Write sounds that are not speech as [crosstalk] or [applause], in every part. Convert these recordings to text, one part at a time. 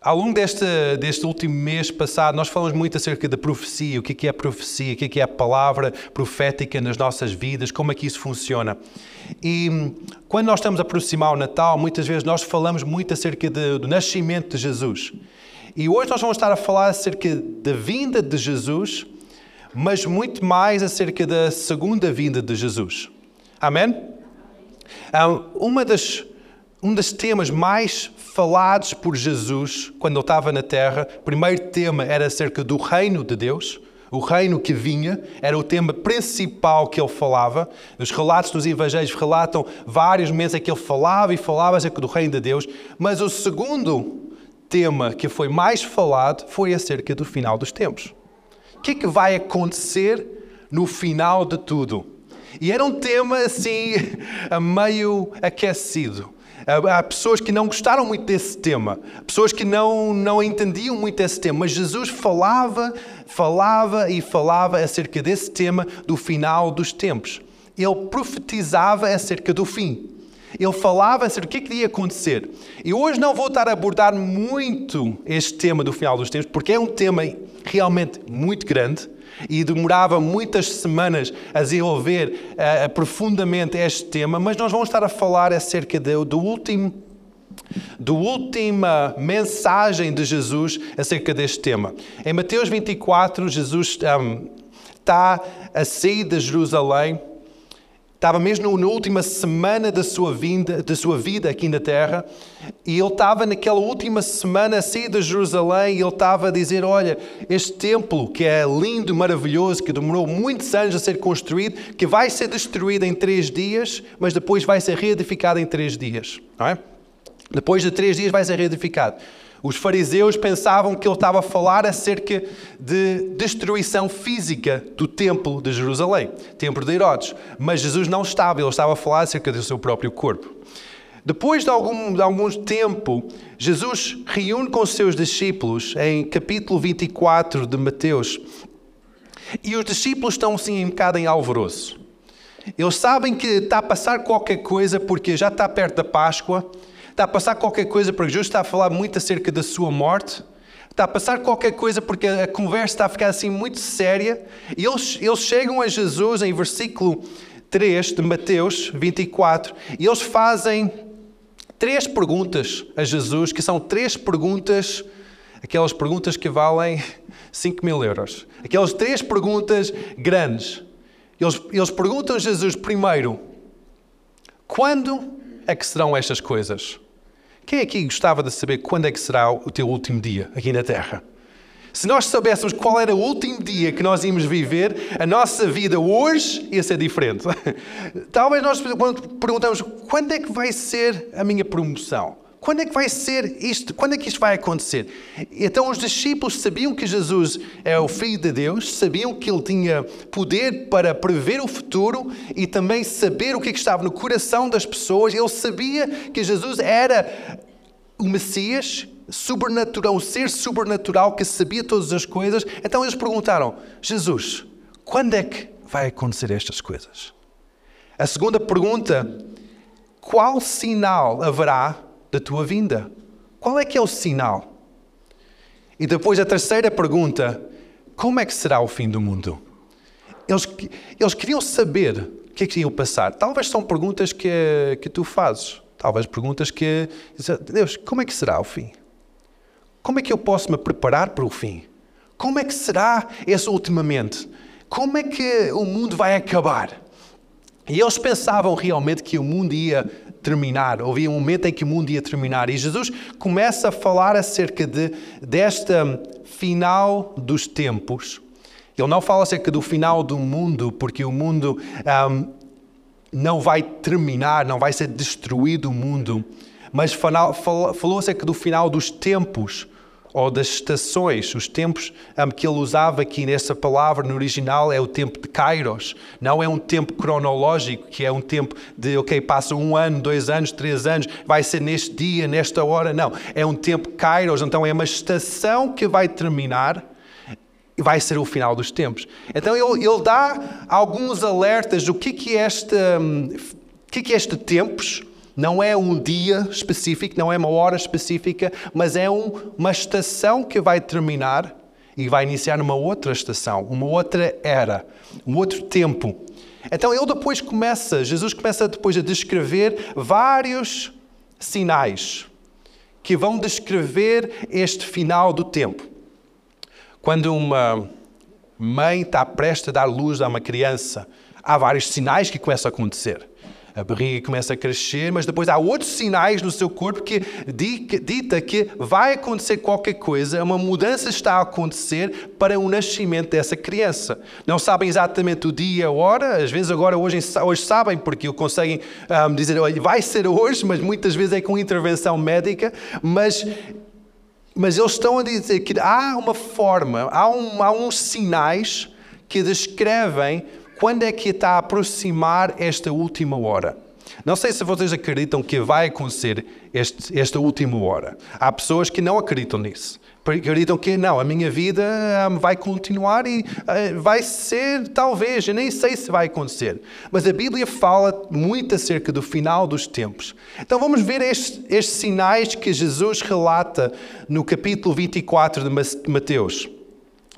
Ao longo deste, deste último mês passado, nós falamos muito acerca da profecia, o que é, a profecia, o que é a palavra profética nas nossas vidas, como é que isso funciona. E quando nós estamos a aproximar o Natal, muitas vezes nós falamos muito acerca de, do nascimento de Jesus. E hoje nós vamos estar a falar acerca da vinda de Jesus, mas muito mais acerca da segunda vinda de Jesus. Amém? Uma das um dos temas mais falados por Jesus quando ele estava na terra, o primeiro tema era acerca do reino de Deus, o reino que vinha, era o tema principal que ele falava. Os relatos dos evangelhos relatam vários meses em que ele falava e falava acerca do reino de Deus, mas o segundo tema que foi mais falado foi acerca do final dos tempos. O que é que vai acontecer no final de tudo? E era um tema assim, [laughs] meio aquecido. Há pessoas que não gostaram muito desse tema, pessoas que não, não entendiam muito esse tema, mas Jesus falava, falava e falava acerca desse tema do final dos tempos. Ele profetizava acerca do fim. Ele falava acerca do que, é que ia acontecer. E hoje não vou estar a abordar muito este tema do final dos tempos, porque é um tema realmente muito grande e demorava muitas semanas a desenvolver uh, profundamente este tema, mas nós vamos estar a falar acerca do, do último da última mensagem de Jesus acerca deste tema. Em Mateus 24, Jesus um, está a sair de Jerusalém Estava mesmo na última semana da sua, vinda, da sua vida aqui na Terra e ele estava naquela última semana a sair de Jerusalém e ele estava a dizer: Olha, este templo que é lindo, maravilhoso, que demorou muitos anos a ser construído, que vai ser destruído em três dias, mas depois vai ser reedificado em três dias. Não é? Depois de três dias vai ser reedificado. Os fariseus pensavam que ele estava a falar acerca de destruição física do templo de Jerusalém, templo de Herodes. Mas Jesus não estava, ele estava a falar acerca do seu próprio corpo. Depois de algum, de algum tempo, Jesus reúne com os seus discípulos em capítulo 24 de Mateus. E os discípulos estão assim um bocado em alvoroço. Eles sabem que está a passar qualquer coisa porque já está perto da Páscoa Está a passar qualquer coisa porque Jesus está a falar muito acerca da sua morte. Está a passar qualquer coisa porque a conversa está a ficar assim muito séria. E eles, eles chegam a Jesus em versículo 3 de Mateus 24 e eles fazem três perguntas a Jesus, que são três perguntas, aquelas perguntas que valem 5 mil euros. Aquelas três perguntas grandes. Eles, eles perguntam a Jesus primeiro: quando é que serão estas coisas? Quem aqui gostava de saber quando é que será o teu último dia aqui na Terra? Se nós soubéssemos qual era o último dia que nós íamos viver, a nossa vida hoje ia ser diferente. [laughs] Talvez nós perguntamos quando é que vai ser a minha promoção? Quando é que vai ser isto? Quando é que isto vai acontecer? Então os discípulos sabiam que Jesus é o Filho de Deus, sabiam que ele tinha poder para prever o futuro e também saber o que, é que estava no coração das pessoas. Ele sabia que Jesus era o Messias, sobrenatural, um ser sobrenatural que sabia todas as coisas. Então eles perguntaram: Jesus, quando é que vai acontecer estas coisas? A segunda pergunta: qual sinal haverá da tua vinda? Qual é que é o sinal? E depois a terceira pergunta: como é que será o fim do mundo? Eles, eles queriam saber o que é que ia passar. Talvez são perguntas que, que tu fazes. Talvez perguntas que. Deus, como é que será o fim? Como é que eu posso me preparar para o fim? Como é que será esse ultimamente? Como é que o mundo vai acabar? E eles pensavam realmente que o mundo ia terminar, havia um momento em que o mundo ia terminar. E Jesus começa a falar acerca de, desta final dos tempos. Ele não fala acerca do final do mundo, porque o mundo um, não vai terminar, não vai ser destruído o mundo, mas falou, falou acerca do final dos tempos ou das estações, os tempos que ele usava aqui nessa palavra no original é o tempo de Kairos. Não é um tempo cronológico, que é um tempo de, ok, passa um ano, dois anos, três anos, vai ser neste dia, nesta hora. Não, é um tempo Kairos, então é uma estação que vai terminar e vai ser o final dos tempos. Então ele, ele dá alguns alertas do que, que, é este, um, que, que é este tempos Não é um dia específico, não é uma hora específica, mas é um, uma estação que vai terminar e vai iniciar uma outra estação, uma outra era, um outro tempo. Então ele depois começa, Jesus começa depois a descrever vários sinais que vão descrever este final do tempo. Quando uma mãe está prestes a dar luz a uma criança, há vários sinais que começam a acontecer. A barriga começa a crescer, mas depois há outros sinais no seu corpo que dita que vai acontecer qualquer coisa, uma mudança está a acontecer para o nascimento dessa criança. Não sabem exatamente o dia, a hora, às vezes agora hoje, hoje sabem porque conseguem um, dizer, olha, vai ser hoje, mas muitas vezes é com intervenção médica, mas mas eles estão a dizer que há uma forma, há, um, há uns sinais que descrevem quando é que está a aproximar esta última hora. Não sei se vocês acreditam que vai acontecer este, esta última hora. Há pessoas que não acreditam nisso. Acreditam que não, a minha vida um, vai continuar e uh, vai ser, talvez, eu nem sei se vai acontecer. Mas a Bíblia fala muito acerca do final dos tempos. Então vamos ver estes, estes sinais que Jesus relata no capítulo 24 de Mateus.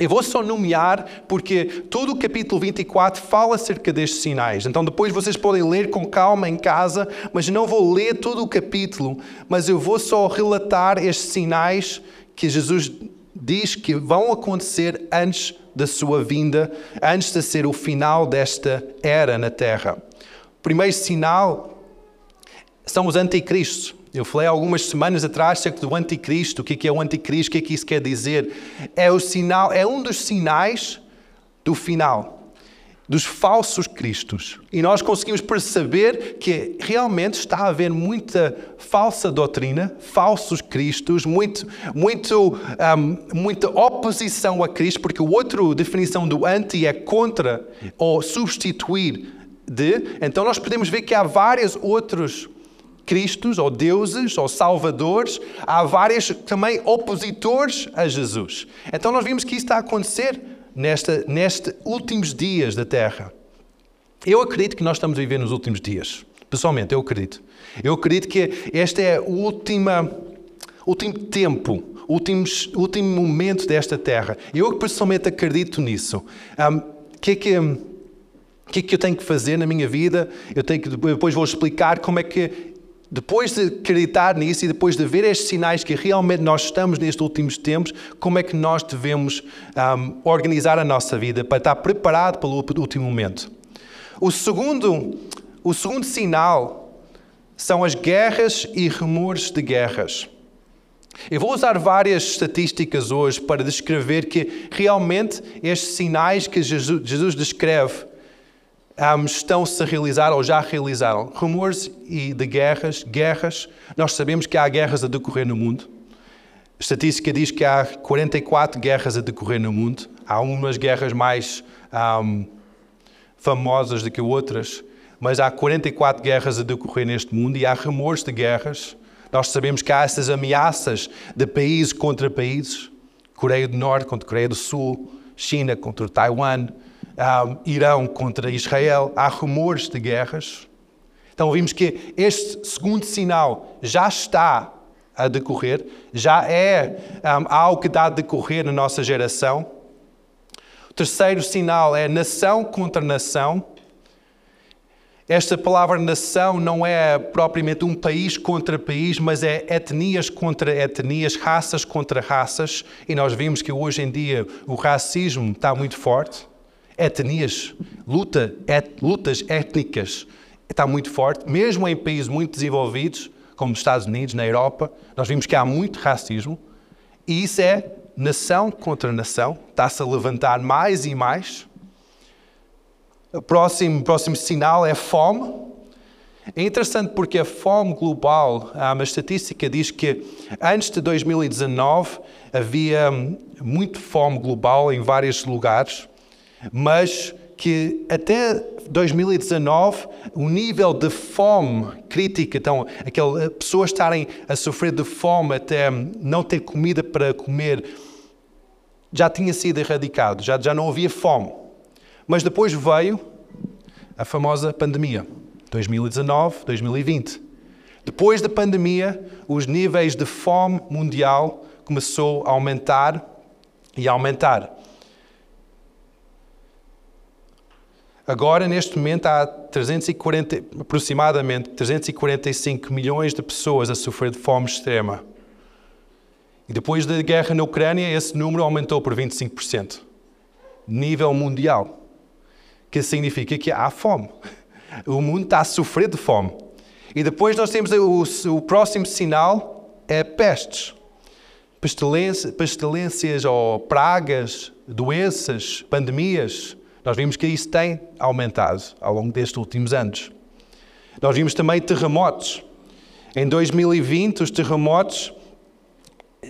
Eu vou só nomear porque todo o capítulo 24 fala acerca destes sinais. Então depois vocês podem ler com calma em casa, mas não vou ler todo o capítulo, mas eu vou só relatar estes sinais que Jesus diz que vão acontecer antes da sua vinda, antes de ser o final desta era na terra. O primeiro sinal são os anticristos. Eu falei algumas semanas atrás acerca do anticristo, o que é o anticristo, o que é que isso quer dizer. É o sinal, é um dos sinais do final, dos falsos cristos. E nós conseguimos perceber que realmente está a haver muita falsa doutrina, falsos cristos, muito, muito, um, muita oposição a Cristo, porque a outra definição do anti é contra ou substituir de. Então nós podemos ver que há vários outros cristos, ou deuses, ou salvadores, há vários também opositores a Jesus. Então nós vimos que isso está a acontecer nesta, nestes últimos dias da Terra. Eu acredito que nós estamos a viver nos últimos dias. Pessoalmente, eu acredito. Eu acredito que este é o última, último tempo, últimos, último momento desta terra. Eu pessoalmente acredito nisso. O um, que é que, que é que eu tenho que fazer na minha vida? Eu tenho que depois vou explicar como é que depois de acreditar nisso e depois de ver estes sinais que realmente nós estamos nestes últimos tempos, como é que nós devemos um, organizar a nossa vida para estar preparado pelo último momento? O segundo, o segundo sinal são as guerras e rumores de guerras. Eu vou usar várias estatísticas hoje para descrever que realmente estes sinais que Jesus descreve um, estão-se a realizar ou já realizaram. Rumores e de guerras, guerras. Nós sabemos que há guerras a decorrer no mundo. A estatística diz que há 44 guerras a decorrer no mundo. Há umas guerras mais um, famosas do que outras, mas há 44 guerras a decorrer neste mundo e há rumores de guerras. Nós sabemos que há essas ameaças de países contra países. Coreia do Norte contra Coreia do Sul, China contra Taiwan, Irão contra Israel, há rumores de guerras. Então vimos que este segundo sinal já está a decorrer, já é um, algo que dá a decorrer na nossa geração. O terceiro sinal é nação contra nação. Esta palavra nação não é propriamente um país contra país, mas é etnias contra etnias, raças contra raças. E nós vimos que hoje em dia o racismo está muito forte etnias, luta, et, lutas étnicas está muito forte, mesmo em países muito desenvolvidos, como os Estados Unidos, na Europa, nós vimos que há muito racismo, e isso é nação contra nação, está-se a levantar mais e mais. O próximo, próximo sinal é fome. É interessante porque a fome global, uma estatística diz que antes de 2019 havia muito fome global em vários lugares mas que até 2019 o nível de fome crítica, então, aquelas eh, pessoas estarem a sofrer de fome até não ter comida para comer, já tinha sido erradicado, já, já não havia fome. Mas depois veio a famosa pandemia, 2019, 2020. Depois da pandemia, os níveis de fome mundial começou a aumentar e aumentar. Agora, neste momento, há 340, aproximadamente 345 milhões de pessoas a sofrer de fome extrema. E depois da guerra na Ucrânia, esse número aumentou por 25%. Nível mundial. Que significa que há fome. O mundo está a sofrer de fome. E depois nós temos o, o próximo sinal é pestes. Pestilências, pestilências ou pragas, doenças, pandemias. Nós vimos que isso tem aumentado ao longo destes últimos anos. Nós vimos também terremotos. Em 2020, os terremotos,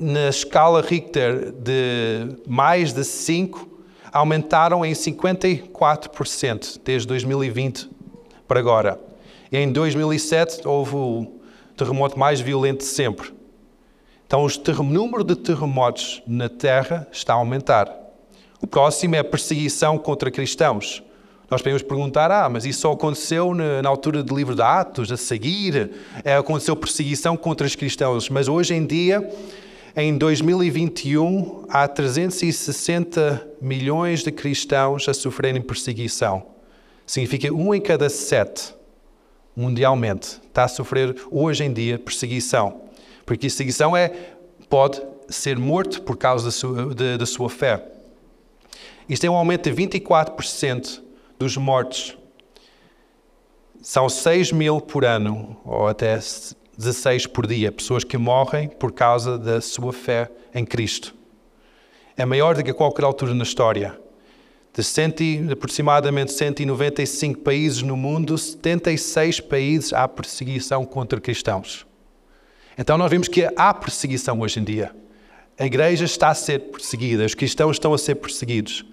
na escala Richter de mais de 5, aumentaram em 54% desde 2020 para agora. Em 2007 houve o terremoto mais violento de sempre. Então, o número de terremotos na Terra está a aumentar. O próximo é a perseguição contra cristãos. Nós podemos perguntar, ah, mas isso só aconteceu na, altura do livro de Atos, a seguir, é, aconteceu perseguição contra os cristãos. Mas hoje em dia, em 2021, há 360 milhões de cristãos a sofrerem perseguição. Significa um em cada sete, mundialmente, está a sofrer hoje em dia perseguição. Porque perseguição é, pode ser morto por causa da sua, de, da sua fé. Isto é um aumento de 24% dos mortos. São 6 mil por ano, ou até 16 por dia, pessoas que morrem por causa da sua fé em Cristo. É maior do que a qualquer altura na história. De, cento, de aproximadamente 195 países no mundo, 76 países há perseguição contra cristãos. Então nós vemos que há perseguição hoje em dia. A igreja está a ser perseguida, os cristãos estão a ser perseguidos.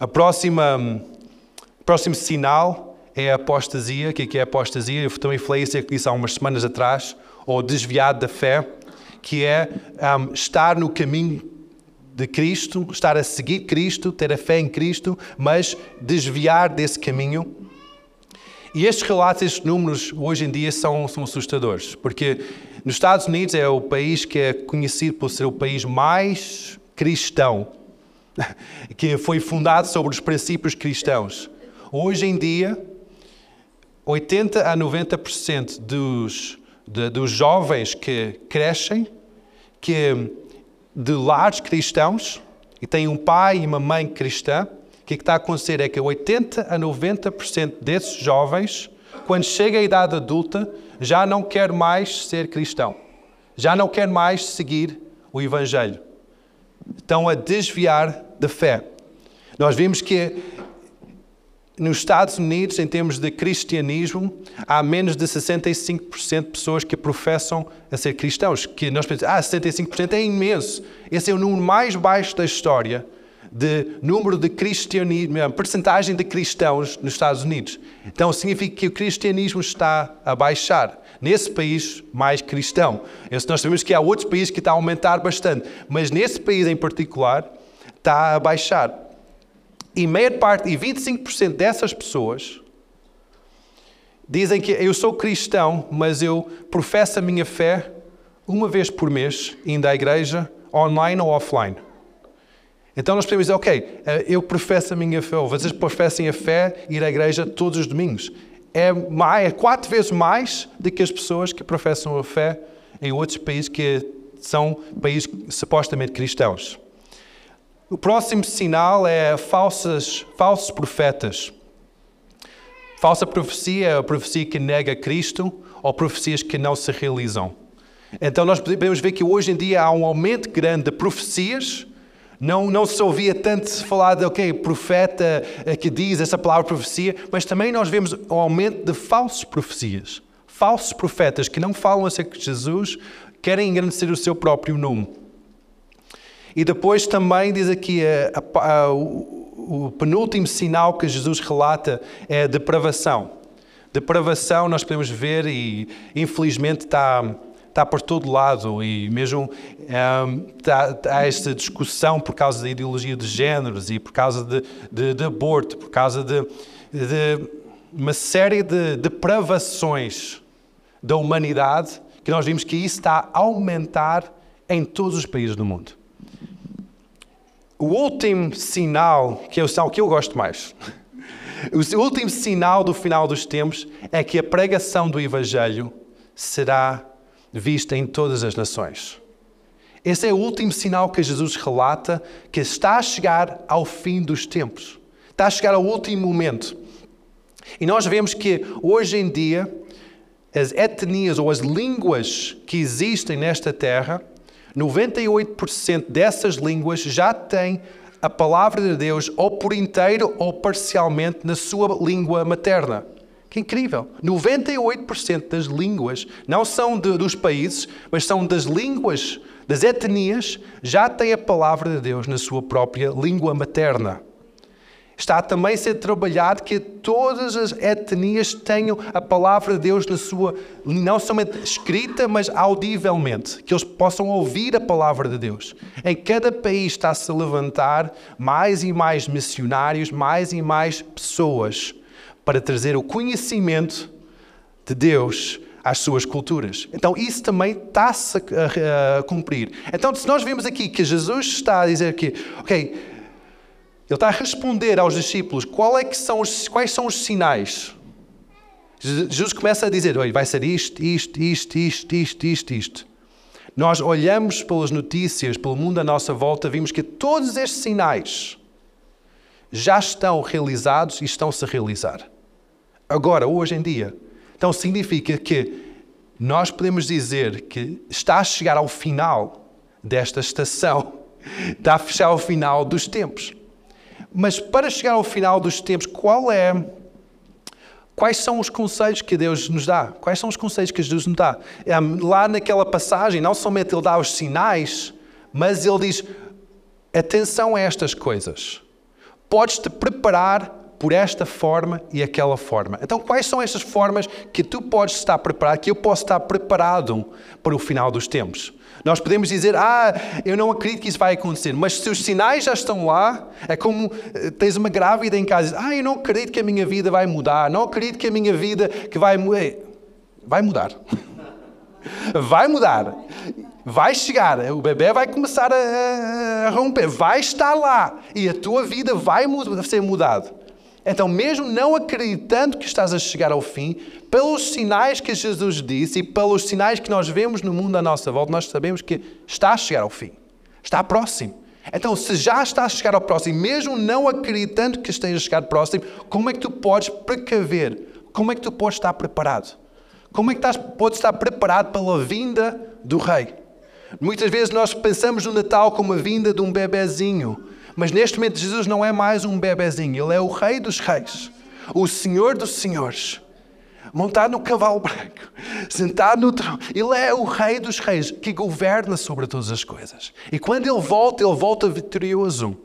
A próxima, o próximo sinal é a apostasia. O que é, é a apostasia? Eu também falei isso há umas semanas atrás, ou desviado da fé, que é um, estar no caminho de Cristo, estar a seguir Cristo, ter a fé em Cristo, mas desviar desse caminho. E estes relatos, estes números, hoje em dia são, são assustadores, porque nos Estados Unidos é o país que é conhecido por ser o país mais cristão [laughs] que foi fundado sobre os princípios cristãos. Hoje em dia, 80 a 90% dos, de, dos jovens que crescem, que de lares cristãos, e têm um pai e uma mãe cristã, o que, está a acontecer é que 80 a 90% desses jovens, quando chega à idade adulta, já não quer mais ser cristão, já não quer mais seguir o Evangelho estão a desviar da fé. Nós vimos que nos Estados Unidos, em termos de cristianismo, há menos de 65% de pessoas que professam a ser cristãos. Que nós pensamos, ah, 65% é imenso. Esse é o número mais baixo da história de número de cristianismo, percentagem de cristãos nos Estados Unidos. Então significa que o cristianismo está a baixar nesse país mais cristão. Nós sabemos que há outros países que está a aumentar bastante, mas nesse país em particular está a baixar. E meia parte, e 25% dessas pessoas dizem que eu sou cristão, mas eu professo a minha fé uma vez por mês, indo à igreja, online ou offline. Então nós podemos dizer, ok, eh, eu professo a minha fé, ou vocês professem a fé, ir à igreja todos os domingos é, mais, é quatro vezes mais do que as pessoas que professam a fé em outros países que são países supostamente cristãos. O próximo sinal é falsos profetas. Falsa profecia é a profecia que nega Cristo ou profecias que não se realizam. Então nós podemos ver que hoje em dia há um aumento grande de profecias não, não se ouvia tanto falar de, ok, profeta eh, que diz essa palavra profecia, mas também nós vemos o aumento de falsas profecias. Falsos profetas que não falam acerca de Jesus, querem engrandecer o seu próprio nome. E depois também diz aqui a, a, a, o, o penúltimo sinal que Jesus relata é a depravação. Depravação nós podemos ver e infelizmente está está por todo lado e mesmo um, está, há esta discussão por causa da ideologia de géneros e por causa de, de, de aborto, por causa de, de uma série de depravações da humanidade, que nós vimos que isso está a aumentar em todos os países do mundo. O último sinal, que é o sinal que eu gosto mais, [laughs] o último sinal do final dos tempos é que a pregação do Evangelho será vista em todas as nações. Esse é o último sinal que Jesus relata que está a chegar ao fim dos tempos. Está a chegar ao último momento. E nós vemos que hoje em dia as etnias ou as línguas que existem nesta terra, 98% dessas línguas já têm a palavra de Deus ou por inteiro ou parcialmente na sua língua materna. Que incrível! 98% das línguas não são de, dos países, mas são das línguas, das etnias, já têm a palavra de Deus na sua própria língua materna. Está também a ser trabalhado que todas as etnias tenham a palavra de Deus na sua, não somente escrita, mas audivelmente, que eles possam ouvir a palavra de Deus. Em cada país está-se a levantar mais e mais missionários, mais e mais pessoas para trazer o conhecimento de Deus às suas culturas. Então, isso também está-se a, cumprir. Então, se nós vemos aqui que Jesus está a dizer que, ok, ele está a responder aos discípulos qual é que são os, quais são os sinais. Jesus começa a dizer, vai ser isto, isto, isto, isto, isto, isto, isto. Nós olhamos pelas notícias, pelo mundo à nossa volta, vimos que todos estes sinais já estão realizados e estão-se a realizar agora, hoje em dia. Então significa que nós podemos dizer que está a chegar ao final desta estação, [laughs] está a fechar ao final dos tempos. Mas para chegar ao final dos tempos, qual é Quais são os conselhos que Deus nos dá? Quais são os conselhos que Jesus nos dá? Lá naquela passagem, não somente Ele dá os sinais, mas Ele diz: atenção a estas coisas. Podes-te preparar por esta forma e aquela forma. Então, quais são estas formas que tu podes estar preparado, que eu posso estar preparado para o final dos tempos? Nós podemos dizer, ah, eu não acredito que isso vai acontecer, mas se os sinais já estão lá, é como eh, tens uma grávida em casa, ah, eu não acredito que a minha vida vai mudar, não acredito que a minha vida que vai mudar. Vai mudar. [laughs] Vai mudar. Vai chegar, o bebê vai começar a, a romper, vai estar lá e a tua vida vai ser mudada. Então, mesmo não acreditando que estás a chegar ao fim, pelos sinais que Jesus disse e pelos sinais que nós vemos no mundo à nossa volta, nós sabemos que está a chegar ao fim. Está próximo. Então, se já está a chegar ao próximo, mesmo não acreditando que esteja a chegar próximo, como é que tu podes precaver? Como é que tu podes estar preparado? Como é que estás, podes estar preparado pela vinda do Rei? Muitas vezes nós pensamos no Natal como a vinda de um bebezinho. Mas neste momento Jesus não é mais um bebezinho, ele é o rei dos reis, o senhor dos senhores. Montado no cavalo branco, sentado no trono. Ele é o rei dos reis que governa sobre todas as coisas. E quando ele volta, ele volta vitorioso.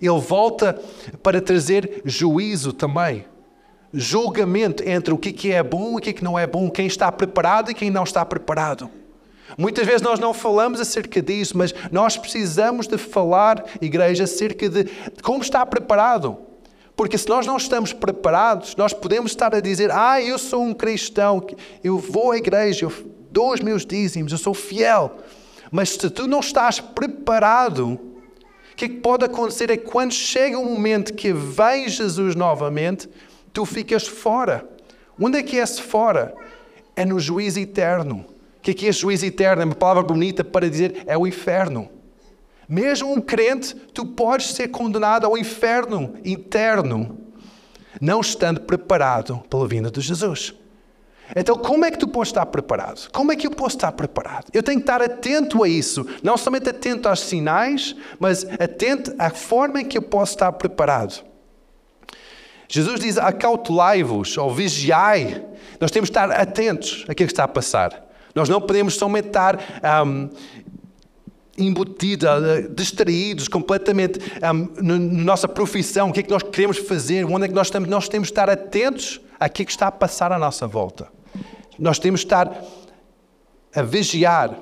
Ele volta para trazer juízo também. Julgamento entre o que é bom e o que não é bom, quem está preparado e quem não está preparado. Muitas vezes nós não falamos acerca disso, mas nós precisamos de falar, igreja, acerca de como está preparado. Porque se nós não estamos preparados, nós podemos estar a dizer: Ah, eu sou um cristão, eu vou à igreja, eu dou os meus dízimos, eu sou fiel. Mas se tu não estás preparado, o que, é que pode acontecer é que quando chega o momento que vem Jesus novamente, tu ficas fora. Onde é que é esse fora? É no juízo eterno que aqui é juízo eterno, é uma palavra bonita para dizer é o inferno. Mesmo um crente, tu podes ser condenado ao inferno interno, não estando preparado pela vinda de Jesus. Então, como é que tu podes estar preparado? Como é que eu posso estar preparado? Eu tenho que estar atento a isso, não somente atento aos sinais, mas atento à forma em que eu posso estar preparado. Jesus diz: acautelai-vos ou vigiai. Nós temos que estar atentos àquilo que está a passar. Nós não podemos somente estar um, embutidos, distraídos completamente um, na nossa profissão, o que é que nós queremos fazer, onde é que nós estamos. Nós temos de estar atentos àquilo que está a passar à nossa volta. Nós temos de estar a vigiar.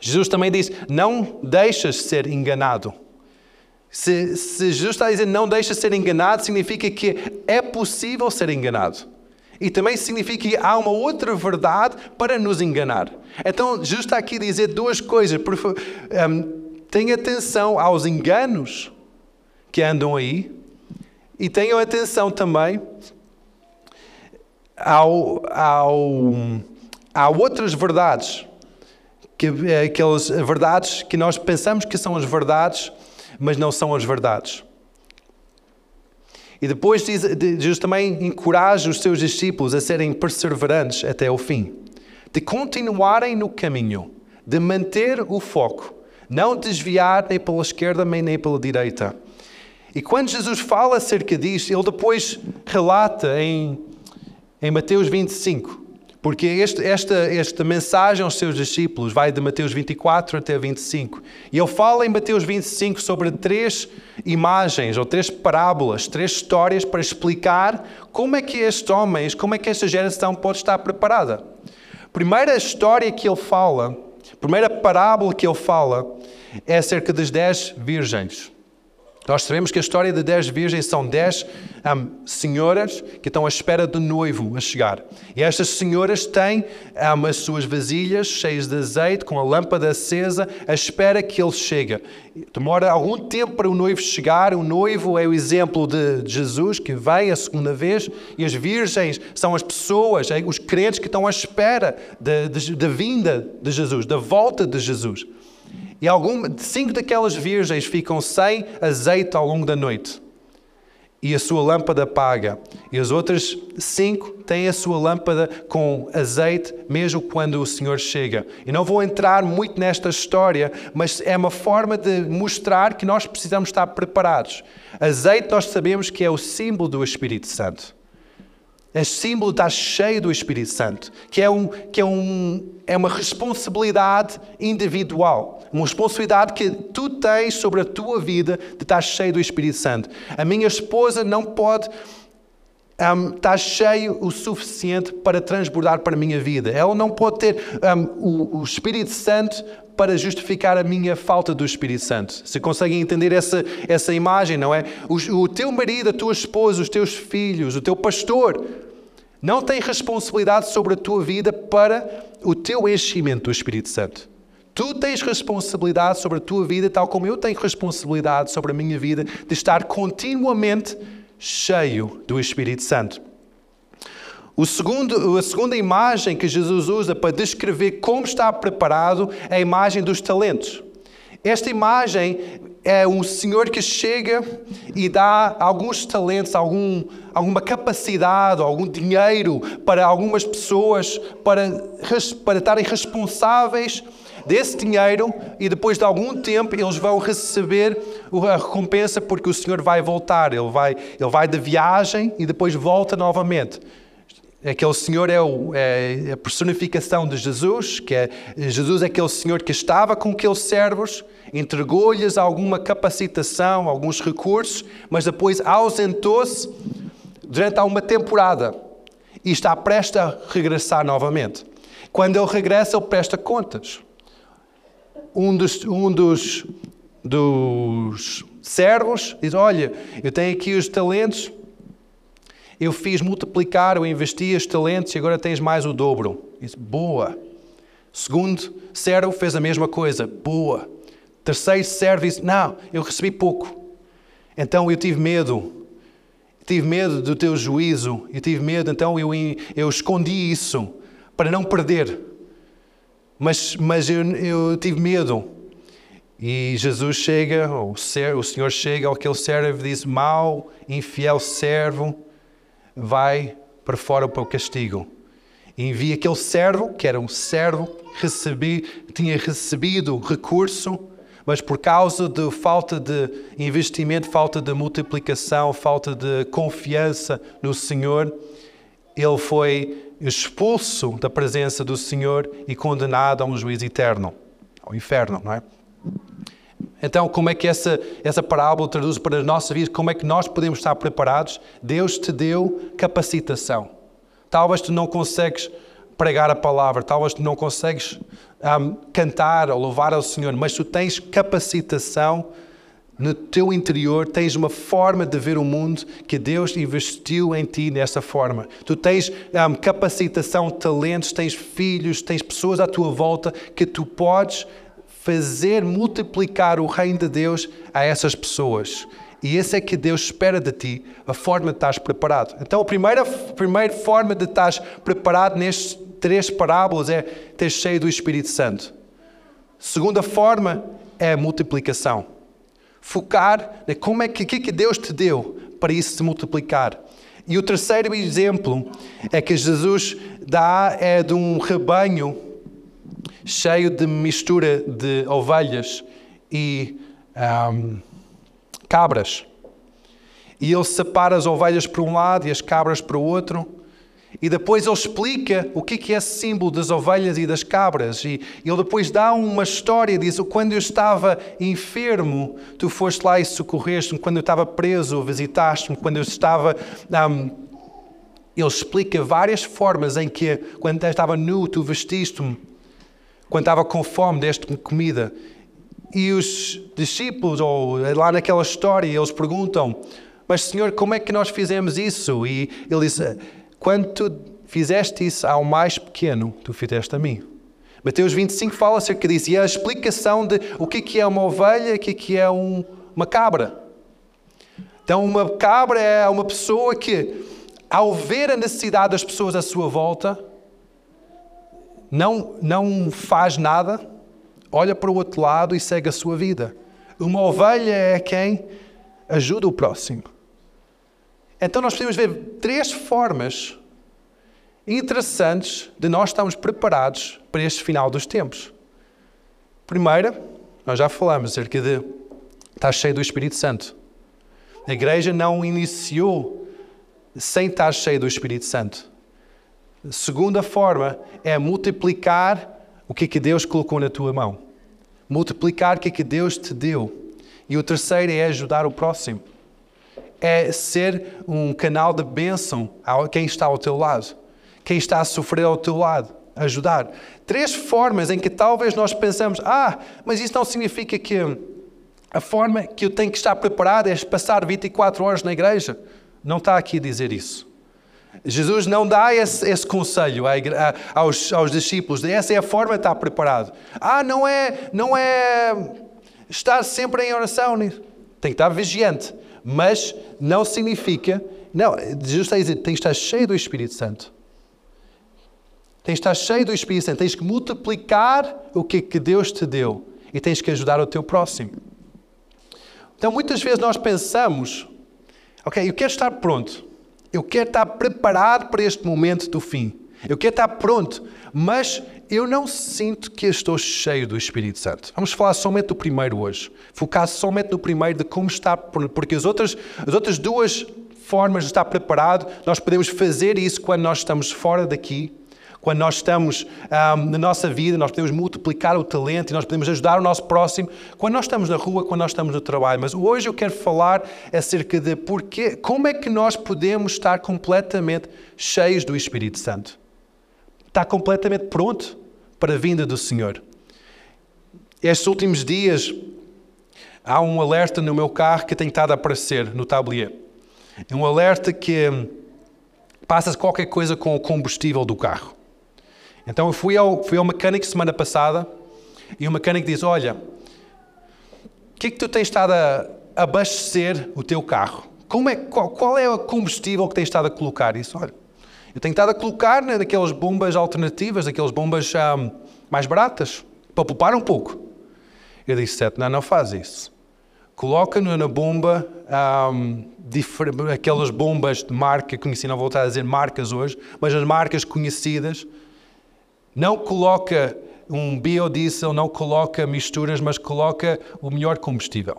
Jesus também disse: Não deixas ser enganado. Se, se Jesus está a dizer não deixa ser enganado, significa que é possível ser enganado. E também significa que há uma outra verdade para nos enganar. Então, está aqui a dizer duas coisas. Por favor, um, tenha atenção aos enganos que andam aí e tenham atenção também ao, ao, há outras verdades, que, eh, aquelas verdades que nós pensamos que são as verdades, mas não são as verdades. E depois diz, Jesus também encoraja os seus discípulos a serem perseverantes até o fim, de continuarem no caminho, de manter o foco, não desviar nem pela esquerda nem pela direita. E quando Jesus fala acerca disso, ele depois relata em, em Mateus 25, porque este, esta, esta mensagem aos seus discípulos vai de Mateus 24 até 25. E ele fala em Mateus 25 sobre três imagens, ou três parábolas, três histórias para explicar como é que estes homens, como é que esta geração pode estar preparada. Primeira história que ele fala, primeira parábola que ele fala, é acerca das dez virgens. Nós sabemos que a história de dez virgens são dez um, senhoras que estão à espera do noivo a chegar. E estas senhoras têm um, as suas vasilhas cheias de azeite, com a lâmpada acesa, à espera que ele chegue. Demora algum tempo para o noivo chegar. O noivo é o exemplo de Jesus, que vem a segunda vez, e as virgens são as pessoas, é, os crentes que estão à espera da vinda de Jesus, da volta de Jesus. E cinco daquelas virgens ficam sem azeite ao longo da noite. E a sua lâmpada apaga. E as outras cinco têm a sua lâmpada com azeite, mesmo quando o Senhor chega. E não vou entrar muito nesta história, mas é uma forma de mostrar que nós precisamos estar preparados. Azeite, nós sabemos que é o símbolo do Espírito Santo. É símbolo estar cheio do Espírito Santo, que é, um, que é, um, é uma responsabilidade individual, uma responsabilidade que tu tens sobre a tua vida de estar cheio do Espírito Santo. A minha esposa não pode um, estar cheio o suficiente para transbordar para a minha vida. Ela não pode ter um, o, o Espírito Santo para justificar a minha falta do Espírito Santo. Se conseguem entender essa, essa imagem, não é? O, o teu marido, a tua esposa, os teus filhos, o teu pastor não tem responsabilidade sobre a tua vida para o teu enchimento do Espírito Santo. Tu tens responsabilidade sobre a tua vida, tal como eu tenho responsabilidade sobre a minha vida, de estar continuamente cheio do Espírito Santo. O segundo, a segunda imagem que Jesus usa para descrever como está preparado é a imagem dos talentos. Esta imagem é um senhor que chega e dá alguns talentos, algum, alguma capacidade, algum dinheiro para algumas pessoas para, para estarem responsáveis desse dinheiro e depois de algum tempo eles vão receber a recompensa porque o Senhor vai voltar, ele vai, ele vai de viagem e depois volta novamente. Aquele Senhor é, o, é, a personificação de Jesus, que é Jesus é aquele Senhor que estava com aqueles servos, entregou-lhes alguma capacitação, alguns recursos, mas depois ausentou-se durante uma temporada e está prestes a regressar novamente. Quando ele regressa, ele presta contas. Um dos, um dos, dos servos diz: Olha, eu tenho aqui os talentos eu fiz multiplicar, eu investi os talentos e agora tens mais o dobro. Disse, boa. Segundo servo fez a mesma coisa, boa. Terceiro servo disse, não, eu recebi pouco. Então eu tive medo. Tive medo do teu juízo. Eu tive medo, então eu, eu escondi isso para não perder. Mas, mas eu, eu tive medo. E Jesus chega, o, ser, o Senhor chega aquele servo e diz: Mal, infiel servo, vai para fora para o castigo. Envia aquele servo, que era um servo, recebi, tinha recebido recurso, mas por causa de falta de investimento, falta de multiplicação, falta de confiança no Senhor, ele foi expulso da presença do Senhor e condenado a um juízo eterno, ao inferno, não é? Então, como é que essa, essa parábola traduz para a nossa vida? Como é que nós podemos estar preparados? Deus te deu capacitação. Talvez tu não consegues pregar a palavra, talvez tu não consegues um, cantar ou louvar ao Senhor, mas tu tens capacitação no teu interior tens uma forma de ver o mundo que Deus investiu em ti nessa forma. Tu tens um, capacitação, talentos, tens filhos, tens pessoas à tua volta que tu podes fazer multiplicar o reino de Deus a essas pessoas. E esse é que Deus espera de ti, a forma de estás preparado. Então, a primeira, a primeira forma de estás preparado nestes três parábolas é ter cheio do Espírito Santo. Segunda forma é a multiplicação focar em como é que, que, que Deus te deu para isso se multiplicar. E o terceiro exemplo é que Jesus dá é de um rebanho cheio de mistura de ovelhas e um, cabras. E ele separa as ovelhas para um lado e as cabras para o outro. E depois ele explica o que é esse símbolo das ovelhas e das cabras. E ele depois dá uma história, diz, quando eu estava enfermo, tu foste lá e socorreste-me. Quando eu estava preso, visitaste-me. Quando eu estava... Um, ele explica várias formas em que, quando eu estava nu, tu vestiste-me. Quando estava com fome, deste-me comida. E os discípulos, ou lá naquela história, eles perguntam, mas Senhor, como é que nós fizemos isso? E ele diz quando tu fizeste isso ao mais pequeno, tu fizeste a mim. Mateus 25 fala acerca disso. E a explicação de o que é uma ovelha e o que é um, uma cabra. Então, uma cabra é uma pessoa que, ao ver a necessidade das pessoas à sua volta, não, não faz nada, olha para o outro lado e segue a sua vida. Uma ovelha é quem ajuda o próximo. Então nós podemos ver três formas interessantes de nós estarmos preparados para este final dos tempos. Primeira, nós já falamos acerca de estar cheio do Espírito Santo. A igreja não iniciou sem estar cheio do Espírito Santo. Segunda forma é multiplicar o que, é que Deus colocou na tua mão. Multiplicar o que, é que Deus te deu. E o terceiro é ajudar o próximo é ser um canal de bênção a quem está ao teu lado, quem está a sofrer ao teu lado, ajudar. Três formas em que talvez nós pensamos: ah, mas isso não significa que a forma que eu tenho que estar preparado é passar 24 horas na igreja. Não está aqui a dizer isso. Jesus não dá esse, esse conselho aos, aos, discípulos. Essa é a forma de estar preparado. Ah, não é, não é estar sempre em oração. Tem que estar vigiante mas não significa. Não, Jesus está a dizer: tens de estar cheio do Espírito Santo. Tens de estar cheio do Espírito Santo. Tens que multiplicar o que, que Deus te deu e tens que ajudar o teu próximo. Então, muitas vezes nós pensamos: ok, eu quero estar pronto, eu quero estar preparado para este momento do fim, eu quero estar pronto, mas eu não sinto que estou cheio do Espírito Santo. Vamos falar somente do primeiro hoje. Focar somente no primeiro de como está, porque as outras, as outras duas formas de estar preparado, nós podemos fazer isso quando nós estamos fora daqui, quando nós estamos um, na nossa vida, nós podemos multiplicar o talento e nós podemos ajudar o nosso próximo, quando nós estamos na rua, quando nós estamos no trabalho. Mas hoje eu quero falar acerca de porque, como é que nós podemos estar completamente cheios do Espírito Santo está completamente pronto para a vinda do Senhor. Estes últimos dias, há um alerta no meu carro que tem estado a aparecer no tablier. É um alerta que passa qualquer coisa com o combustível do carro. Então eu fui ao, fui ao mecânico semana passada e o mecânico diz: Olha, o que é que tu tens estado a abastecer o teu carro? Como é, qual, qual é o combustível que tens estado a colocar? Isso, olha, eu tenho estado a colocar né, daquelas bombas alternativas, daquelas bombas um, mais baratas, para poupar um pouco. Eu disse, Sete, não, não faz isso. Coloca-no na bomba, um, aquelas bombas de marca conhecida, não vou voltar a dizer marcas hoje, mas as marcas conhecidas. Não coloca um biodiesel, não coloca misturas, mas coloca o melhor combustível.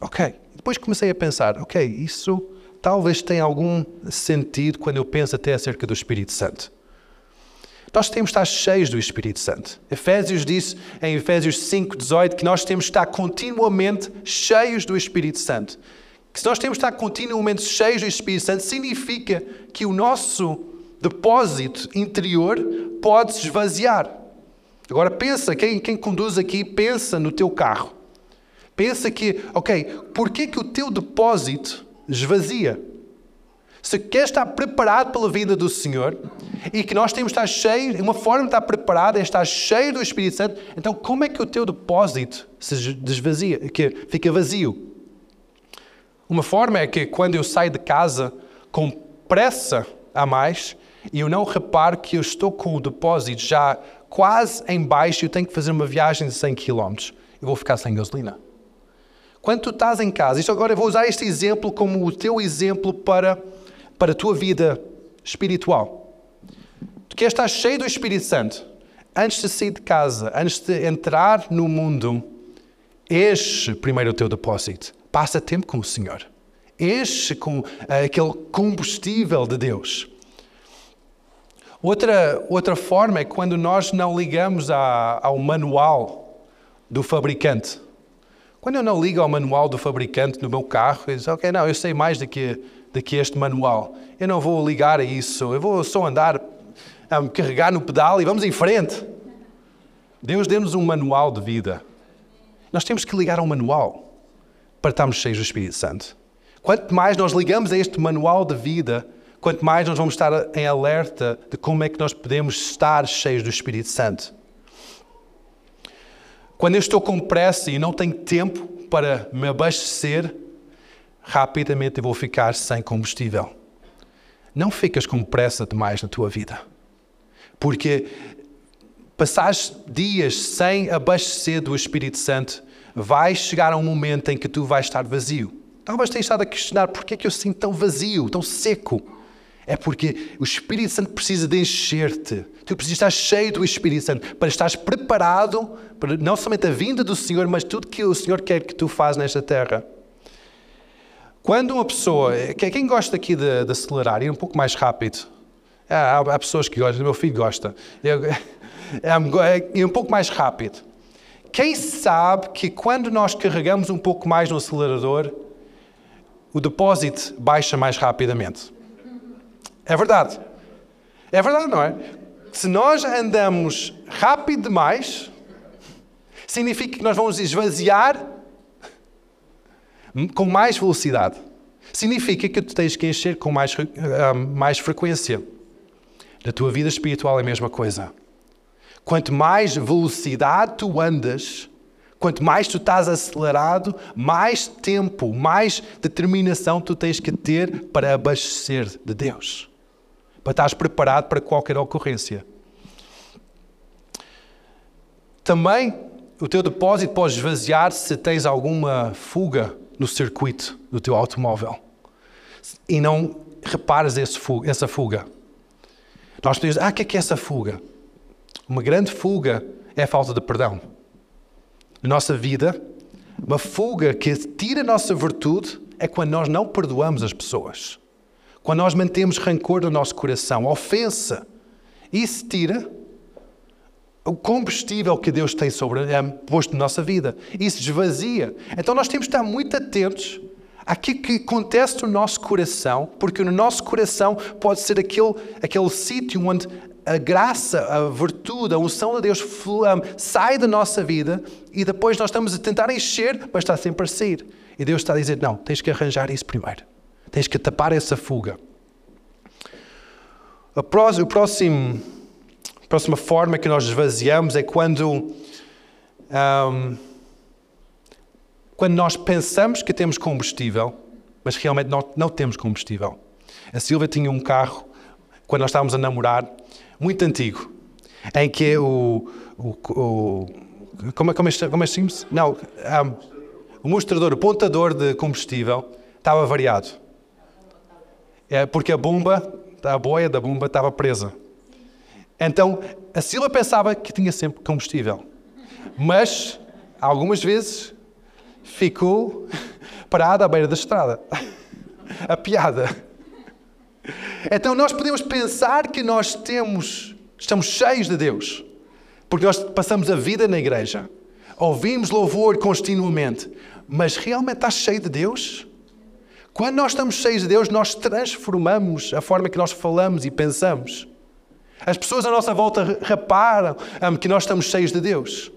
Ok. Depois comecei a pensar, ok, isso talvez tenha algum sentido quando eu penso até acerca do Espírito Santo. Nós temos de estar cheios do Espírito Santo. Efésios diz em Efésios 5,18 que nós temos de estar continuamente cheios do Espírito Santo. Que se nós temos de estar continuamente cheios do Espírito Santo, significa que o nosso depósito interior pode se esvaziar. Agora pensa, quem, quem conduz aqui, pensa no teu carro. Pensa que, ok, porquê que o teu depósito esvazia? Se queres estar preparado pela vida do Senhor e que nós temos de estar cheios, uma forma de estar preparado é estar cheio do Espírito Santo, então como é que o teu depósito se desvazia, que fica vazio? Uma forma é que quando eu saio de casa com pressa a mais e eu não reparo que eu estou com o depósito já quase em baixo e eu tenho que fazer uma viagem de 100 km, eu vou ficar sem gasolina. Quando tu estás em casa, isto agora eu vou usar este exemplo como o teu exemplo para para a tua vida espiritual. Tu queres estar cheio do Espírito Santo. Antes de sair de casa, antes de entrar no mundo, enche primeiro o teu depósito. Passa tempo com o Senhor. Enche com uh, aquele combustível de Deus. Outra, outra forma é quando nós não ligamos ao manual do fabricante. Quando eu não ligo ao manual do fabricante no meu carro, eu digo, ok, não, eu sei mais do que do que este manual. Eu não vou ligar a isso, eu vou só andar a me carregar no pedal e vamos em frente. Deus deu-nos um manual de vida. Nós temos que ligar ao manual para estarmos cheios do Espírito Santo. Quanto mais nós ligamos a este manual de vida, quanto mais nós vamos estar em alerta de como é que nós podemos estar cheios do Espírito Santo. Quando eu estou com pressa e não tenho tempo para me abastecer, rapidamente eu vou ficar sem combustível. Não ficas com pressa demais na tua vida. Porque passares dias sem abastecer do Espírito Santo, vai chegar a um momento em que tu vais estar vazio. Talvez tenhas estado a questionar porque é que eu sinto tão vazio, tão seco. É porque o Espírito Santo precisa de encher-te. Tu precisas estar cheio do Espírito Santo para estares preparado para não somente a vinda do Senhor, mas tudo que o Senhor quer que tu fazes nesta terra. Quando uma pessoa. Quem gosta aqui de, de acelerar ir um pouco mais rápido? Há, há, pessoas que gostam, meu filho gosta. Eu, [laughs] é, ir um pouco mais rápido. Quem sabe que quando nós carregamos um pouco mais no acelerador, o depósito baixa mais rapidamente? É verdade. É verdade, não é? Se nós andamos rápido demais, significa que nós vamos esvaziar com mais velocidade. Significa que tu tens que encher com mais, uh, mais frequência. Na tua vida espiritual é a mesma coisa. Quanto mais velocidade tu andas, quanto mais tu estás acelerado, mais tempo, mais determinação tu tens que ter para abastecer de Deus. Para estares preparado para qualquer ocorrência. Também o teu depósito pode esvaziar se tens alguma fuga no circuito do teu automóvel e não repares fuga, essa fuga. Nós podemos dizer, ah, o que é, que é essa fuga? Uma grande fuga é a falta de perdão. Na nossa vida, uma fuga que tira a nossa virtude é quando nós não perdoamos as pessoas. Quando nós mantemos rancor no nosso coração, ofensa. Isso tira o combustível que Deus tem sobre, é, posto na nossa vida. Isso esvazia. Então nós temos que estar muito atentos àquilo que acontece no nosso coração, porque no nosso coração pode ser aquele, aquele sítio onde a graça, a virtude, a unção de Deus sai da nossa vida e depois nós estamos a tentar encher, mas está sempre a sair. E Deus está a dizer: não, tens que arranjar isso primeiro. Tens que tapar essa fuga. O próximo a próxima forma que nós esvaziamos é quando, um, quando nós pensamos que temos combustível, mas realmente não, não temos combustível. A Silvia tinha um carro, quando nós estávamos a namorar, muito antigo, em que o. o, o como, como, é, como é que Não, um, o mostrador, o pontador de combustível estava variado. É porque a bomba, a boia da bomba estava presa. Então, a Sila pensava que tinha sempre combustível. Mas, algumas vezes, ficou [laughs] parada à beira da estrada. [laughs] A piada. Então, nós podemos pensar que nós temos, estamos cheios de Deus, porque nós passamos a vida na igreja, ouvimos louvor continuamente, mas realmente está cheio de Deus? Quando nós estamos cheios de Deus, nós transformamos a forma que nós falamos e pensamos. As pessoas à nossa volta reparam que nós estamos cheios de Deus.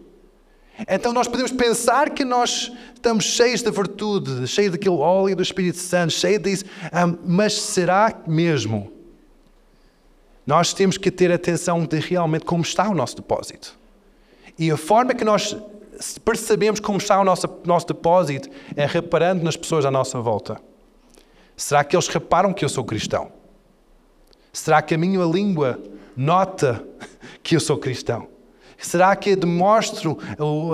Então nós podemos pensar que nós estamos cheios da virtude, cheios daquele óleo do Espírito Santo, cheios disso, mas será mesmo? Nós temos que ter atenção de realmente como está o nosso depósito. E a forma que nós percebemos como está o nosso, nosso depósito é reparando nas pessoas à nossa volta. Será que eles reparam que eu sou cristão? Será que a minha língua nota [laughs] que eu sou cristão? Será que demonstro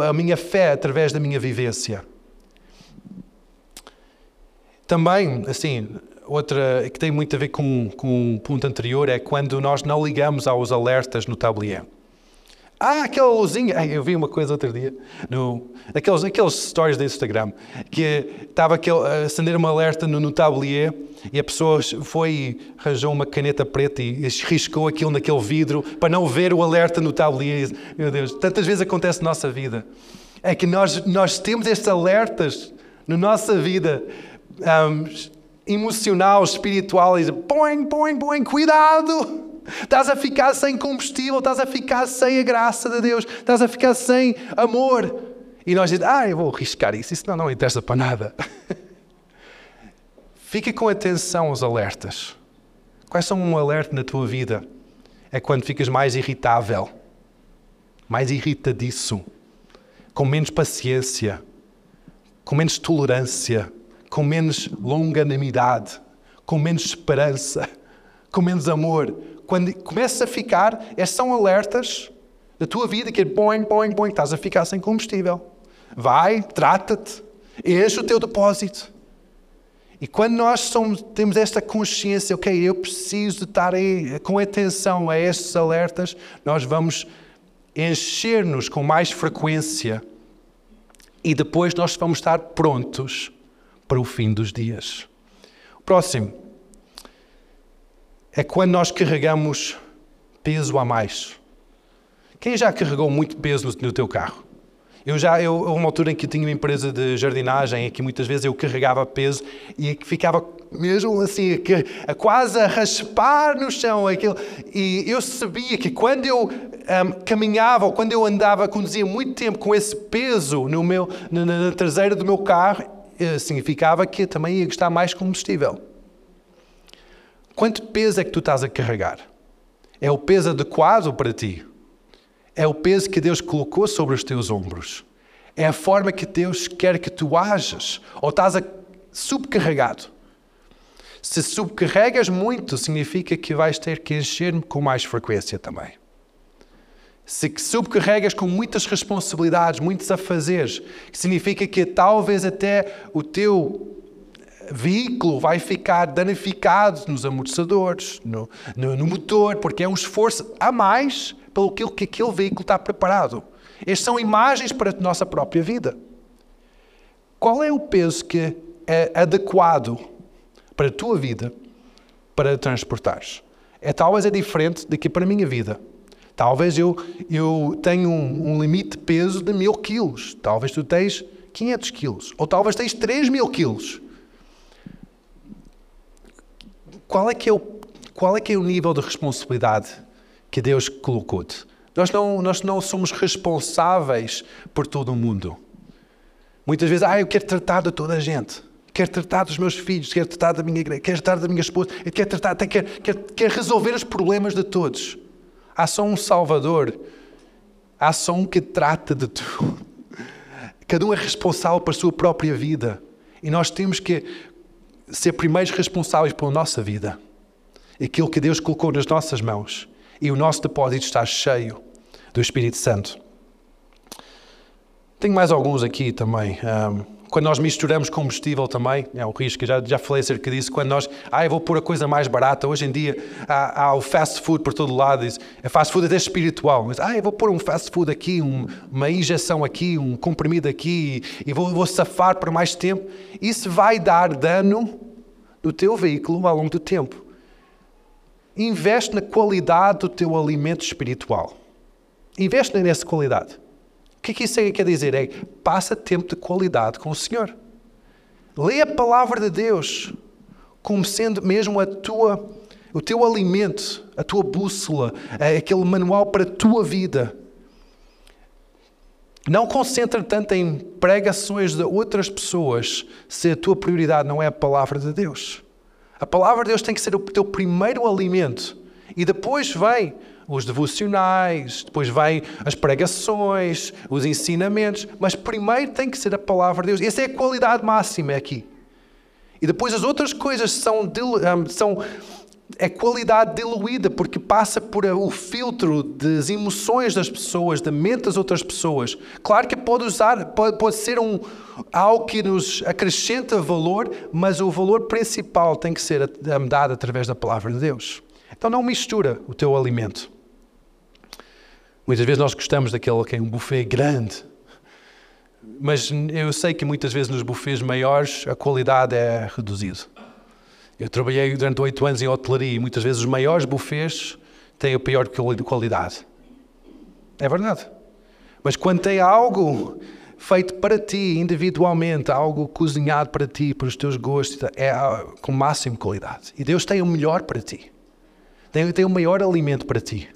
a minha fé através da minha vivência? Também, assim, outra que tem muito a ver com, com o ponto anterior é quando nós não ligamos aos alertas no tablier. Ah, aquela luzinha. eu vi uma coisa outro dia, no, aqueles, aqueles stories do Instagram, que estava a acender uma alerta no, no tablier e a pessoa foi e arranjou uma caneta preta e riscou aquilo naquele vidro para não ver o alerta no tablier. Meu Deus, tantas vezes acontece na nossa vida. É que nós, nós temos estes alertas na nossa vida um, emocional, espiritual, e põe, põe, põe, cuidado! Estás a ficar sem combustível, estás a ficar sem a graça de Deus, estás a ficar sem amor. E nós dizemos, ah, eu vou arriscar isso, isso não, não interessa para nada. [laughs] Fica com atenção aos alertas. Quais são um alerta na tua vida? É quando ficas mais irritável, mais irritadiço, com menos paciência, com menos tolerância, com menos longanimidade, com menos esperança, [laughs] com menos amor, quando começas a ficar, estes são alertas da tua vida que é boing, boing, boing, estás a ficar sem combustível. Vai, trata-te, enche o teu depósito. E quando nós somos, temos esta consciência, ok, eu preciso de estar aí com atenção a estes alertas, nós vamos encher-nos com mais frequência e depois nós vamos estar prontos para o fim dos dias. Próximo é quando nós carregamos peso a mais. Quem já carregou muito peso no, teu carro? Eu já, eu, uma altura em que tinha uma empresa de jardinagem em que muitas vezes eu carregava peso e que ficava mesmo assim, a, a quase a raspar no chão. Aquilo. E eu sabia que quando eu um, caminhava ou quando eu andava, conduzia muito tempo com esse peso no meu, na, na traseira do meu carro, eh, significava que também ia gastar mais combustível. Quanto peso é que tu estás a carregar? É o peso adequado para ti? É o peso que Deus colocou sobre os teus ombros? É a forma que Deus quer que tu ajas? Ou estás a subcarregado? Se subcarregas muito, significa que vais ter que encher-me com mais frequência também. Se subcarregas com muitas responsabilidades, muitos afazeres, significa que talvez até o teu veículo vai ficar danificado nos amortecedores, no, no, no, motor, porque é um esforço a mais pelo que, que aquele veículo está preparado. Estas são imagens para a nossa própria vida. Qual é o peso que é adequado para a tua vida para transportares? É talvez é diferente do que para a minha vida. Talvez eu, eu tenha um, um limite de peso de mil quilos. Talvez tu tens 500 quilos. Ou talvez tens 3 mil quilos qual é que é o, qual é, que é o nível de responsabilidade que Deus colocou-te? Nós não, nós não somos responsáveis por todo o mundo. Muitas vezes, ah, eu quero tratar de toda a gente. Quero tratar dos meus filhos, quero tratar da minha igreja, quero tratar da minha esposa, quero tratar, até quero, quero, quero resolver os problemas de todos. Há só um Salvador. Há só um que trata de tudo. Cada um é responsável pela sua própria vida. E nós temos que ser primeiros responsáveis pela nossa vida. Aquilo que Deus colocou nas nossas mãos. E o nosso depósito está cheio do Espírito Santo. Tenho mais alguns aqui também. Um, quando nós misturamos combustível também, é um risco, já, já falei acerca disso. Quando nós, ah, eu vou pôr a coisa mais barata. Hoje em dia há, há o fast food por todo lado. É fast food até espiritual. Mas, ah, eu vou pôr um fast food aqui, um, uma injeção aqui, um comprimido aqui e, e vou, vou safar por mais tempo. Isso vai dar dano no teu veículo ao longo do tempo. Investe na qualidade do teu alimento espiritual. Investe nessa qualidade que é que isso quer dizer? É passa tempo de qualidade com o Senhor. Lê a palavra de Deus como sendo mesmo a tua, o teu alimento, a tua bússola, é aquele manual para a tua vida. Não concentra tanto em pregações de outras pessoas se a tua prioridade não é a palavra de Deus. A palavra de Deus tem que ser o teu primeiro alimento. E depois vem os devocionais, depois vem as pregações, os ensinamentos, mas primeiro tem que ser a palavra de Deus. Essa é a qualidade máxima aqui. E depois as outras coisas são, são é qualidade diluída porque passa por o filtro das emoções das pessoas, da mente das outras pessoas. Claro que pode usar, pode, pode ser um, algo que nos acrescenta valor, mas o valor principal tem que ser dado através da palavra de Deus. Então não mistura o teu alimento. Muitas vezes nós gostamos daquele que é um buffet grande, mas eu sei que muitas vezes nos buffets maiores a qualidade é reduzida. Eu trabalhei durante oito anos em hotelaria e muitas vezes os maiores buffets têm a pior qualidade. É verdade. Mas quando tem algo feito para ti, individualmente, algo cozinhado para ti, para os teus gostos, é com máxima qualidade. E Deus tem o melhor para ti. Tem, tem o maior alimento para ti.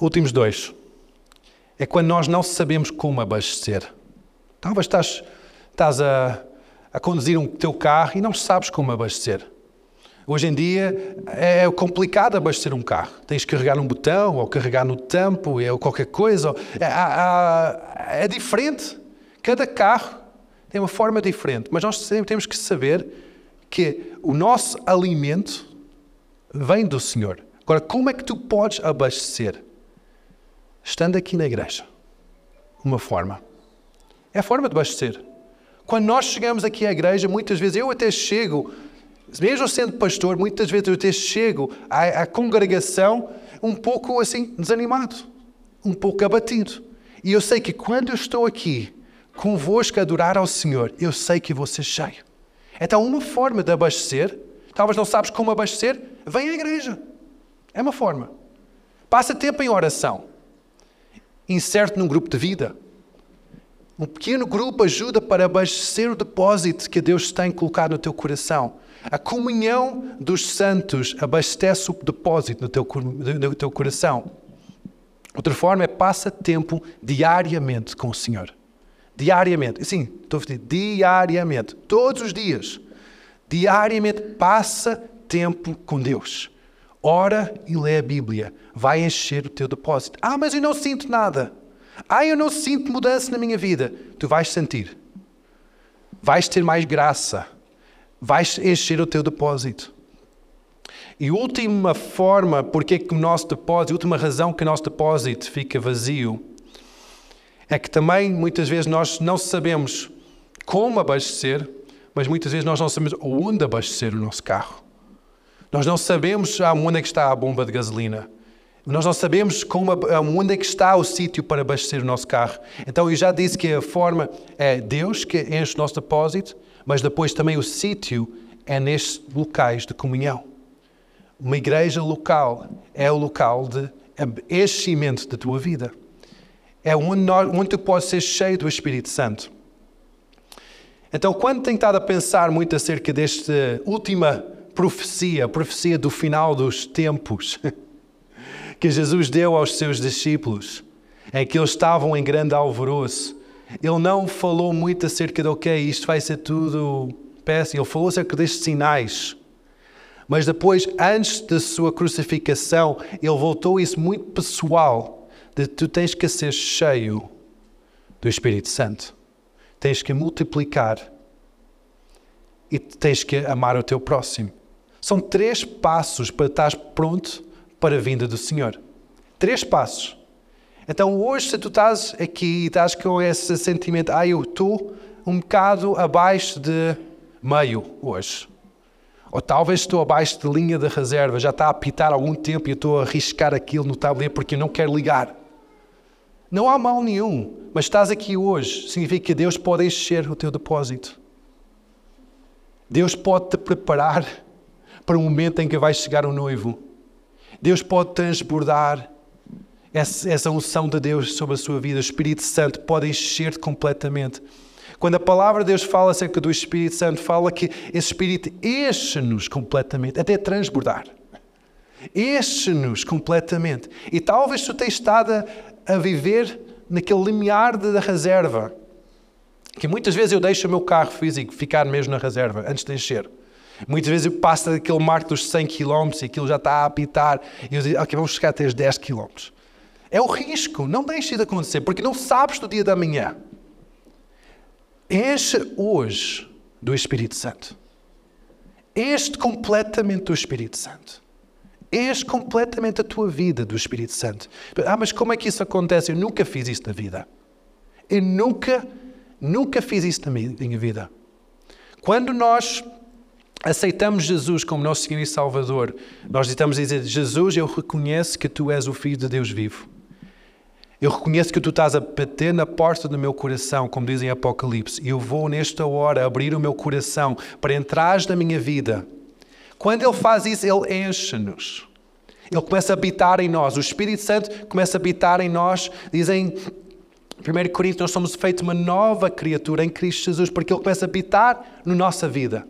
Últimos dois. É quando nós não sabemos como abastecer. Talvez estás, estás a, a conduzir um teu carro e não sabes como abastecer. Hoje em dia é complicado abastecer um carro. Tens que carregar um botão ou carregar no tampo ou qualquer coisa. É, é diferente. Cada carro tem uma forma diferente. Mas nós temos que saber que o nosso alimento vem do Senhor. Agora, como é que tu podes abastecer? Estando aqui na igreja. Uma forma. É a forma de abastecer. Quando nós chegamos aqui à igreja, muitas vezes eu até chego, mesmo sendo pastor, muitas vezes eu até chego à, à congregação um pouco assim, desanimado, um pouco abatido. E eu sei que quando eu estou aqui convosco a adorar ao Senhor, eu sei que ser cheio. Então, uma forma de abastecer, talvez não sabes como abastecer, vem à igreja. É uma forma. Passa tempo em oração. Inserte num grupo de vida. Um pequeno grupo ajuda para abastecer o depósito que Deus tem colocado no teu coração. A comunhão dos santos abastece o depósito no teu, no teu coração. Outra forma é passa tempo diariamente com o Senhor. Diariamente. Sim, estou a dizer, diariamente. Todos os dias. Diariamente passa tempo com Deus. Ora e lê a Bíblia. Vai encher o teu depósito. Ah, mas eu não sinto nada. Ah, eu não sinto mudança na minha vida. Tu vais sentir. Vais ter mais graça. Vais encher o teu depósito. E última forma, porque é que o nosso depósito, última razão que o nosso depósito fica vazio, é que também muitas vezes nós não sabemos como abastecer, mas muitas vezes nós não sabemos onde abastecer o nosso carro. Nós não sabemos onde é que está a bomba de gasolina. Nós não sabemos como, onde é que está o sítio para abastecer o nosso carro. Então eu já disse que a forma é Deus que enche o nosso depósito, mas depois também o sítio é nestes locais de comunhão. Uma igreja local é o local de enchimento da tua vida. É onde, nós, onde tu podes ser cheio do Espírito Santo. Então, quando tenho estado a pensar muito acerca desta última profecia, profecia do final dos tempos, [laughs] que Jesus deu aos seus discípulos, é que eles estavam em grande alvoroço. Ele não falou muito acerca de, ok, isto vai ser tudo péssimo. Ele falou acerca destes sinais. Mas depois, antes da sua crucificação, ele voltou isso muito pessoal, de tu tens que ser cheio do Espírito Santo. Tens que multiplicar e tens que amar o teu próximo. São três passos para estar pronto para a vinda do Senhor. Três passos. Então, hoje, se tu estás aqui e estás com esse sentimento, ah, eu estou um bocado abaixo de meio hoje. Ou talvez estou abaixo de linha de reserva, já está a apitar algum tempo e eu estou a arriscar aquilo no tabuleiro porque eu não quero ligar. Não há mal nenhum, mas estás aqui hoje, significa que Deus pode encher o teu depósito. Deus pode te preparar para o momento em que vai chegar o noivo. Deus pode transbordar essa, unção de Deus sobre a sua vida. O Espírito Santo pode encher-te completamente. Quando a palavra de Deus fala acerca do Espírito Santo, fala que esse Espírito enche-nos completamente, até transbordar. Enche-nos completamente. E talvez tu tenhas estado a viver naquele limiar da reserva. Que muitas vezes eu deixo o meu carro físico ficar mesmo na reserva antes de encher. Muitas vezes eu passo daquele marco dos 100 km e aquilo já está a apitar e eu digo, ok, vamos chegar até os 10 km. É o risco, não deixe de acontecer, porque não sabes do dia da manhã. Enche hoje do Espírito Santo. Enche completamente do Espírito Santo. Enche completamente a tua vida do Espírito Santo. Ah, mas como é que isso acontece? Eu nunca fiz isso na vida. Eu nunca, nunca fiz isso na minha vida. Quando nós aceitamos Jesus como nosso Senhor e Salvador, nós estamos a dizer: Jesus, eu reconheço que tu és o Filho de Deus vivo. Eu reconheço que tu estás a bater na porta do meu coração, como dizem em Apocalipse, e eu vou nesta hora abrir o meu coração para entrar na minha vida. Quando ele faz isso, ele enche-nos. Ele começa a habitar em nós. O Espírito Santo começa a habitar em nós. Dizem 1 Coríntios, nós somos feitos uma nova criatura em Cristo Jesus, porque ele começa a habitar na nossa vida.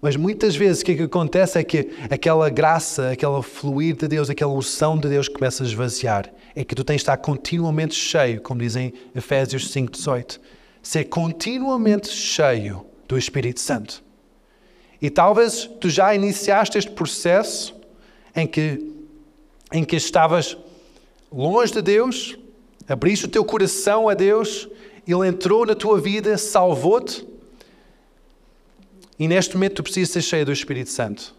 Mas muitas vezes o que, é que acontece é que aquela graça, aquela fluir de Deus, aquela unção de Deus começa a esvaziar. É que tu tens de estar continuamente cheio, como dizem Efésios 5,18. Ser continuamente cheio do Espírito Santo. E talvez tu já iniciaste este processo em que, em que estavas longe de Deus, abriste o teu coração a Deus, Ele entrou na tua vida, salvou-te e neste momento tu precisas ser cheio do Espírito Santo.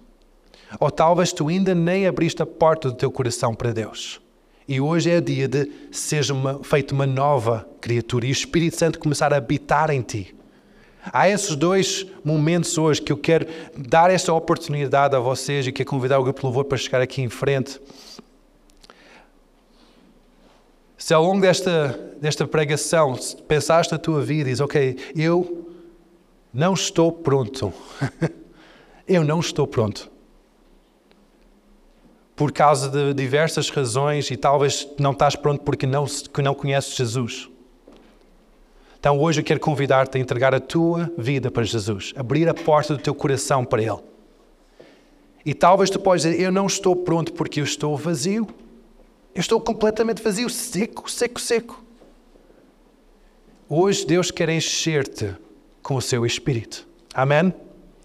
Ou talvez tu ainda nem abriste a porta do teu coração para Deus. E hoje é o dia de seres uma, feito uma nova criatura e o Espírito Santo começar a habitar em ti. Há esses dois momentos hoje que eu quero dar esta oportunidade a vocês e quero convidar o grupo de louvor para chegar aqui em frente. Se ao longo desta, desta pregação pensaste na tua vida e dizes, ok, eu não estou pronto. [laughs] Eu não estou pronto. Por causa de diversas razões, e talvez não estás pronto porque não, que não conheces Jesus. Então hoje eu quero convidar-te a entregar a tua vida para Jesus, abrir a porta do teu coração para Ele. E talvez tu possas dizer: Eu não estou pronto porque eu estou vazio. Eu estou completamente vazio, seco, seco, seco. Hoje Deus quer encher-te com o seu espírito. Amém?